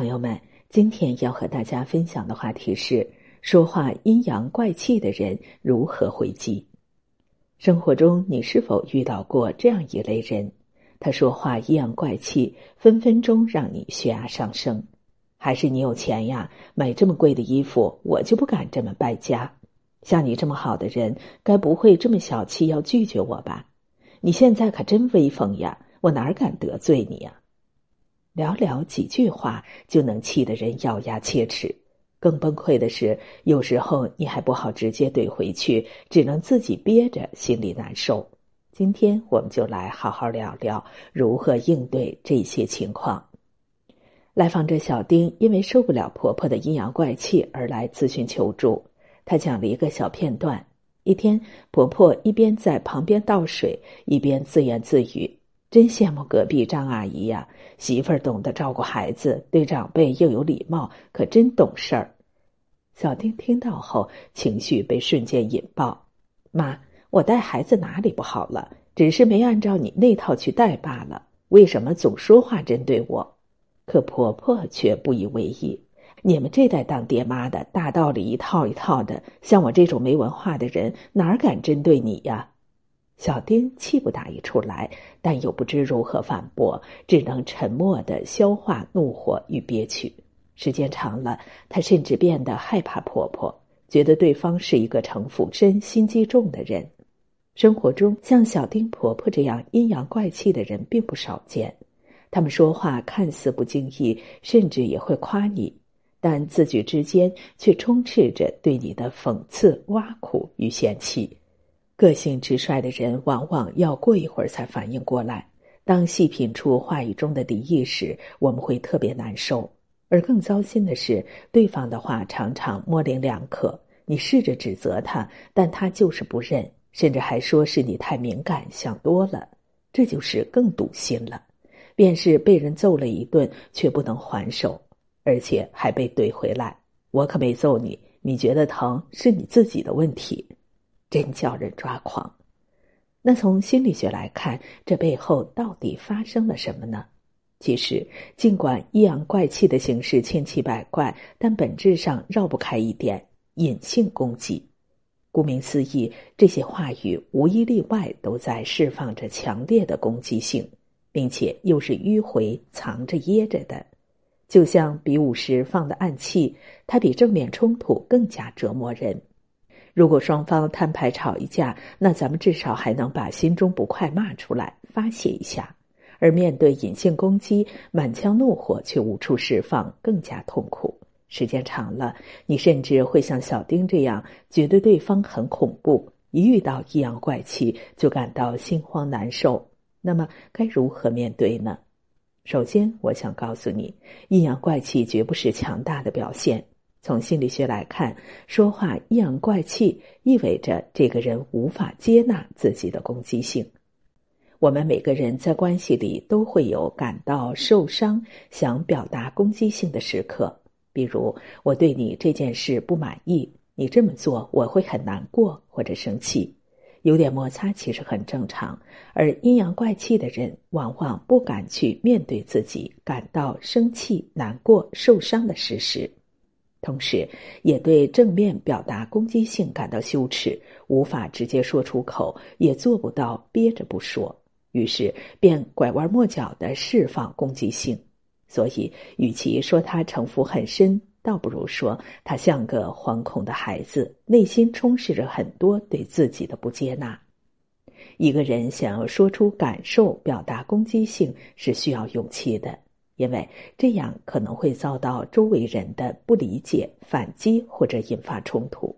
朋友们，今天要和大家分享的话题是：说话阴阳怪气的人如何回击？生活中，你是否遇到过这样一类人？他说话阴阳怪气，分分钟让你血压上升。还是你有钱呀，买这么贵的衣服，我就不敢这么败家。像你这么好的人，该不会这么小气要拒绝我吧？你现在可真威风呀，我哪敢得罪你呀？寥寥几句话就能气得人咬牙切齿，更崩溃的是，有时候你还不好直接怼回去，只能自己憋着，心里难受。今天我们就来好好聊聊如何应对这些情况。来访者小丁因为受不了婆婆的阴阳怪气而来咨询求助，他讲了一个小片段：一天，婆婆一边在旁边倒水，一边自言自语。真羡慕隔壁张阿姨呀，媳妇儿懂得照顾孩子，对长辈又有礼貌，可真懂事儿。小丁听到后，情绪被瞬间引爆。妈，我带孩子哪里不好了？只是没按照你那套去带罢了。为什么总说话针对我？可婆婆却不以为意。你们这代当爹妈的大道理一套一套的，像我这种没文化的人，哪敢针对你呀？小丁气不打一处来，但又不知如何反驳，只能沉默的消化怒火与憋屈。时间长了，她甚至变得害怕婆婆，觉得对方是一个城府深、心机重的人。生活中，像小丁婆婆这样阴阳怪气的人并不少见。他们说话看似不经意，甚至也会夸你，但字句之间却充斥着对你的讽刺、挖苦与嫌弃。个性直率的人，往往要过一会儿才反应过来。当细品出话语中的敌意时，我们会特别难受。而更糟心的是，对方的话常常模棱两可。你试着指责他，但他就是不认，甚至还说是你太敏感、想多了。这就是更堵心了。便是被人揍了一顿，却不能还手，而且还被怼回来。我可没揍你，你觉得疼是你自己的问题。真叫人抓狂。那从心理学来看，这背后到底发生了什么呢？其实，尽管阴阳怪气的形式千奇百怪，但本质上绕不开一点隐性攻击。顾名思义，这些话语无一例外都在释放着强烈的攻击性，并且又是迂回、藏着掖着的，就像比武时放的暗器，它比正面冲突更加折磨人。如果双方摊牌吵一架，那咱们至少还能把心中不快骂出来发泄一下；而面对隐性攻击，满腔怒火却无处释放，更加痛苦。时间长了，你甚至会像小丁这样，觉得对方很恐怖，一遇到阴阳怪气就感到心慌难受。那么该如何面对呢？首先，我想告诉你，阴阳怪气绝不是强大的表现。从心理学来看，说话阴阳怪气，意味着这个人无法接纳自己的攻击性。我们每个人在关系里都会有感到受伤、想表达攻击性的时刻，比如我对你这件事不满意，你这么做我会很难过或者生气。有点摩擦其实很正常，而阴阳怪气的人往往不敢去面对自己感到生气、难过、受伤的事实。同时，也对正面表达攻击性感到羞耻，无法直接说出口，也做不到憋着不说，于是便拐弯抹角的释放攻击性。所以，与其说他城府很深，倒不如说他像个惶恐的孩子，内心充斥着很多对自己的不接纳。一个人想要说出感受、表达攻击性，是需要勇气的。因为这样可能会遭到周围人的不理解、反击或者引发冲突。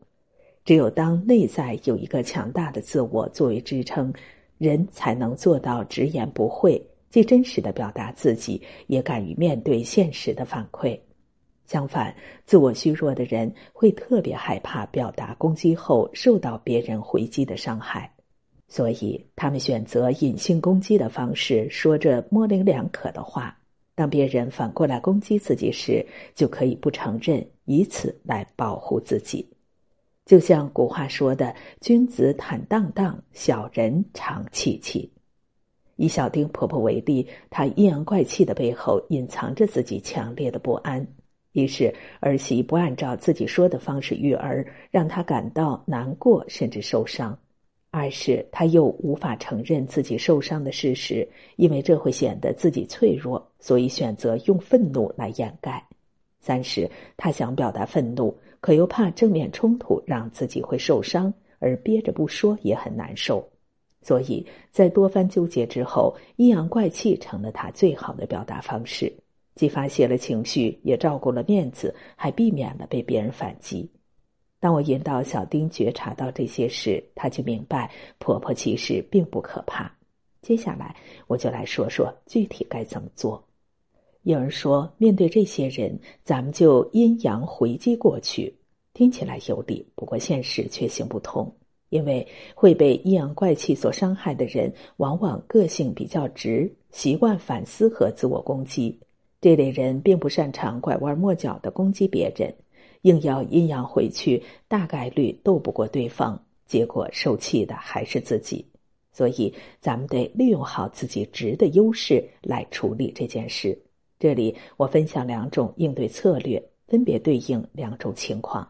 只有当内在有一个强大的自我作为支撑，人才能做到直言不讳，既真实的表达自己，也敢于面对现实的反馈。相反，自我虚弱的人会特别害怕表达攻击后受到别人回击的伤害，所以他们选择隐性攻击的方式，说着模棱两可的话。当别人反过来攻击自己时，就可以不承认，以此来保护自己。就像古话说的：“君子坦荡荡，小人长戚戚。”以小丁婆婆为例，她阴阳怪气的背后隐藏着自己强烈的不安。一是儿媳不按照自己说的方式育儿，让她感到难过甚至受伤；二是他又无法承认自己受伤的事实，因为这会显得自己脆弱，所以选择用愤怒来掩盖；三是他想表达愤怒，可又怕正面冲突让自己会受伤，而憋着不说也很难受。所以在多番纠结之后，阴阳怪气成了他最好的表达方式，既发泄了情绪，也照顾了面子，还避免了被别人反击。当我引导小丁觉察到这些事，他就明白婆婆其实并不可怕。接下来，我就来说说具体该怎么做。有人说，面对这些人，咱们就阴阳回击过去，听起来有理，不过现实却行不通。因为会被阴阳怪气所伤害的人，往往个性比较直，习惯反思和自我攻击。这类人并不擅长拐弯抹角的攻击别人，硬要阴阳回去，大概率斗不过对方，结果受气的还是自己。所以，咱们得利用好自己直的优势来处理这件事。这里我分享两种应对策略，分别对应两种情况。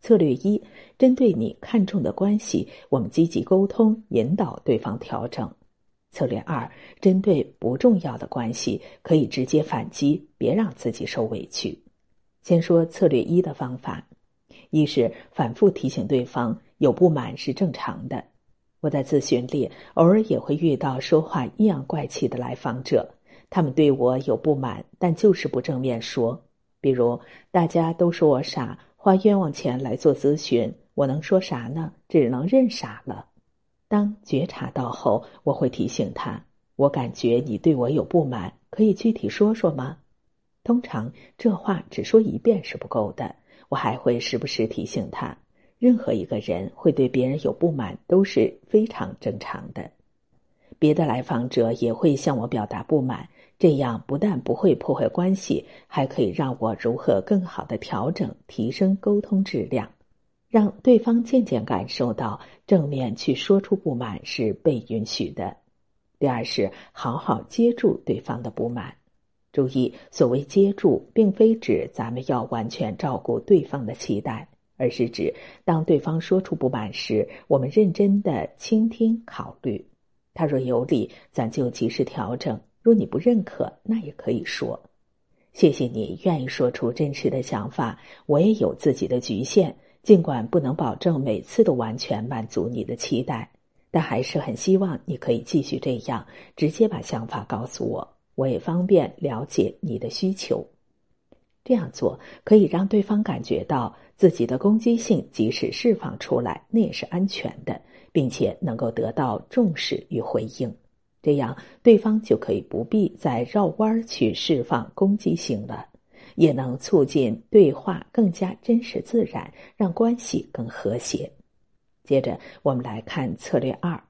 策略一：针对你看重的关系，我们积极沟通，引导对方调整。策略二：针对不重要的关系，可以直接反击，别让自己受委屈。先说策略一的方法：一是反复提醒对方有不满是正常的。我在咨询里偶尔也会遇到说话阴阳怪气的来访者，他们对我有不满，但就是不正面说。比如大家都说我傻。花冤枉钱来做咨询，我能说啥呢？只能认傻了。当觉察到后，我会提醒他：“我感觉你对我有不满，可以具体说说吗？”通常这话只说一遍是不够的，我还会时不时提醒他：任何一个人会对别人有不满都是非常正常的。别的来访者也会向我表达不满。这样不但不会破坏关系，还可以让我如何更好的调整、提升沟通质量，让对方渐渐感受到正面去说出不满是被允许的。第二是好好接住对方的不满。注意，所谓接住，并非指咱们要完全照顾对方的期待，而是指当对方说出不满时，我们认真的倾听、考虑，他若有理，咱就及时调整。若你不认可，那也可以说：“谢谢你愿意说出真实的想法。我也有自己的局限，尽管不能保证每次都完全满足你的期待，但还是很希望你可以继续这样，直接把想法告诉我，我也方便了解你的需求。这样做可以让对方感觉到自己的攻击性即使释放出来，那也是安全的，并且能够得到重视与回应。”这样，对方就可以不必再绕弯去释放攻击性了，也能促进对话更加真实自然，让关系更和谐。接着，我们来看策略二：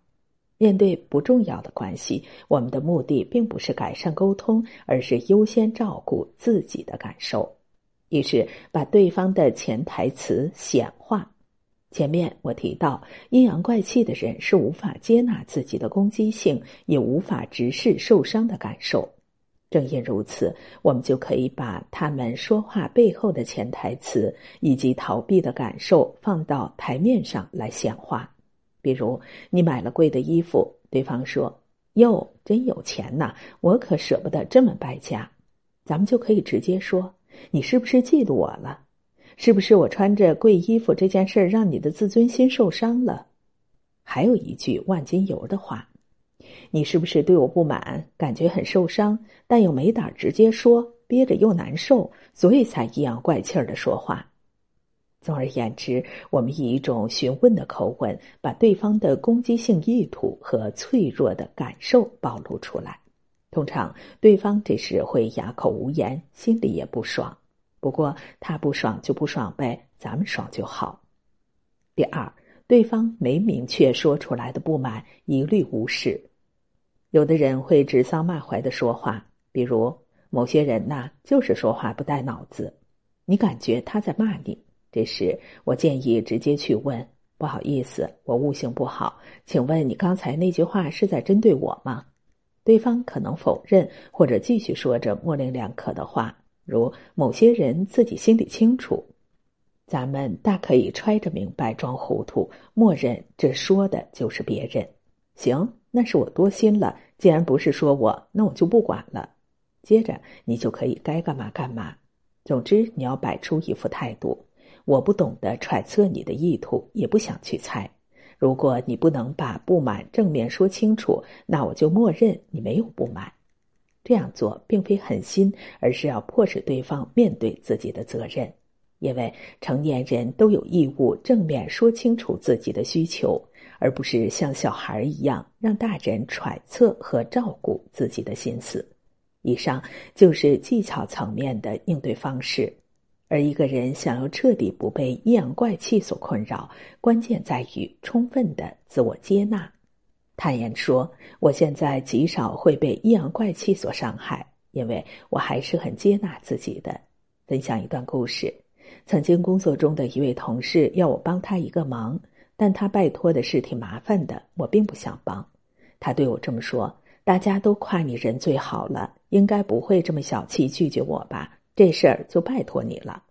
面对不重要的关系，我们的目的并不是改善沟通，而是优先照顾自己的感受，于是把对方的潜台词显化。前面我提到，阴阳怪气的人是无法接纳自己的攻击性，也无法直视受伤的感受。正因如此，我们就可以把他们说话背后的潜台词以及逃避的感受放到台面上来显化。比如，你买了贵的衣服，对方说：“哟，真有钱呐，我可舍不得这么败家。”咱们就可以直接说：“你是不是嫉妒我了？”是不是我穿着贵衣服这件事儿让你的自尊心受伤了？还有一句万金油的话，你是不是对我不满，感觉很受伤，但又没胆直接说，憋着又难受，所以才阴阳怪气儿的说话。总而言之，我们以一种询问的口吻，把对方的攻击性意图和脆弱的感受暴露出来。通常，对方这时会哑口无言，心里也不爽。不过他不爽就不爽呗，咱们爽就好。第二，对方没明确说出来的不满，一律无视。有的人会指桑骂槐的说话，比如某些人呐，就是说话不带脑子，你感觉他在骂你。这时，我建议直接去问：不好意思，我悟性不好，请问你刚才那句话是在针对我吗？对方可能否认，或者继续说着模棱两可的话，如某些人自己心里清楚。咱们大可以揣着明白装糊涂，默认这说的就是别人。行，那是我多心了。既然不是说我，那我就不管了。接着你就可以该干嘛干嘛。总之，你要摆出一副态度。我不懂得揣测你的意图，也不想去猜。如果你不能把不满正面说清楚，那我就默认你没有不满。这样做并非狠心，而是要迫使对方面对自己的责任。因为成年人都有义务正面说清楚自己的需求，而不是像小孩一样让大人揣测和照顾自己的心思。以上就是技巧层面的应对方式。而一个人想要彻底不被阴阳怪气所困扰，关键在于充分的自我接纳。坦言说：“我现在极少会被阴阳怪气所伤害，因为我还是很接纳自己的。”分享一段故事。曾经工作中的一位同事要我帮他一个忙，但他拜托的事挺麻烦的，我并不想帮。他对我这么说：“大家都夸你人最好了，应该不会这么小气拒绝我吧？这事儿就拜托你了。”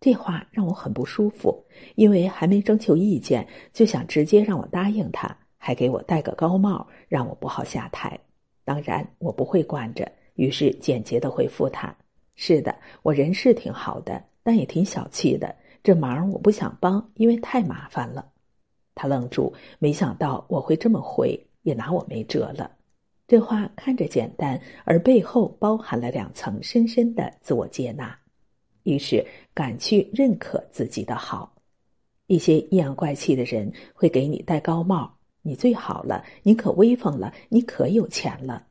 这话让我很不舒服，因为还没征求意见就想直接让我答应他，还给我戴个高帽，让我不好下台。当然我不会惯着，于是简洁的回复他：“是的，我人是挺好的。”但也挺小气的，这忙我不想帮，因为太麻烦了。他愣住，没想到我会这么回，也拿我没辙了。这话看着简单，而背后包含了两层深深的自我接纳。于是敢去认可自己的好。一些阴阳怪气的人会给你戴高帽，你最好了，你可威风了，你可有钱了。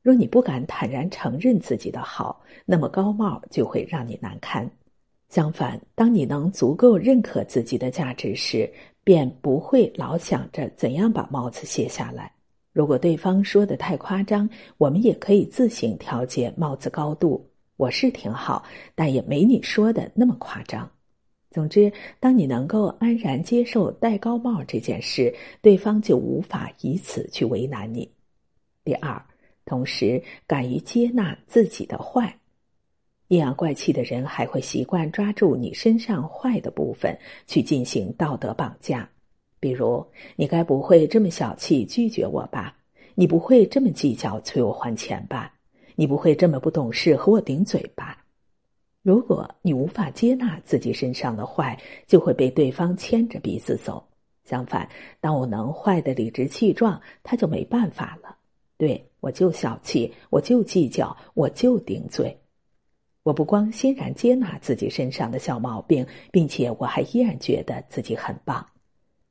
若你不敢坦然承认自己的好，那么高帽就会让你难堪。相反，当你能足够认可自己的价值时，便不会老想着怎样把帽子卸下来。如果对方说的太夸张，我们也可以自行调节帽子高度。我是挺好，但也没你说的那么夸张。总之，当你能够安然接受戴高帽这件事，对方就无法以此去为难你。第二，同时敢于接纳自己的坏。阴阳怪气的人还会习惯抓住你身上坏的部分去进行道德绑架，比如你该不会这么小气拒绝我吧？你不会这么计较催我还钱吧？你不会这么不懂事和我顶嘴吧？如果你无法接纳自己身上的坏，就会被对方牵着鼻子走。相反，当我能坏的理直气壮，他就没办法了。对我就小气，我就计较，我就顶嘴。我不光欣然接纳自己身上的小毛病，并且我还依然觉得自己很棒。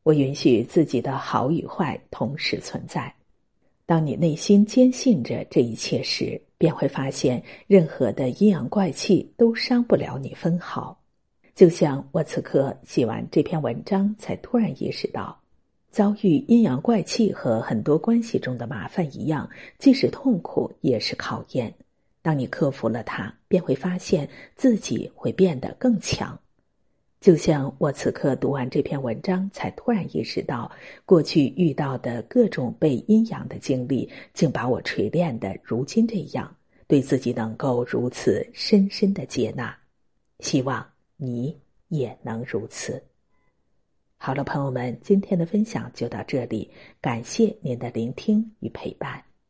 我允许自己的好与坏同时存在。当你内心坚信着这一切时，便会发现任何的阴阳怪气都伤不了你分毫。就像我此刻写完这篇文章，才突然意识到，遭遇阴阳怪气和很多关系中的麻烦一样，既是痛苦，也是考验。当你克服了它，便会发现自己会变得更强。就像我此刻读完这篇文章，才突然意识到，过去遇到的各种被阴阳的经历，竟把我锤炼的如今这样，对自己能够如此深深的接纳。希望你也能如此。好了，朋友们，今天的分享就到这里，感谢您的聆听与陪伴。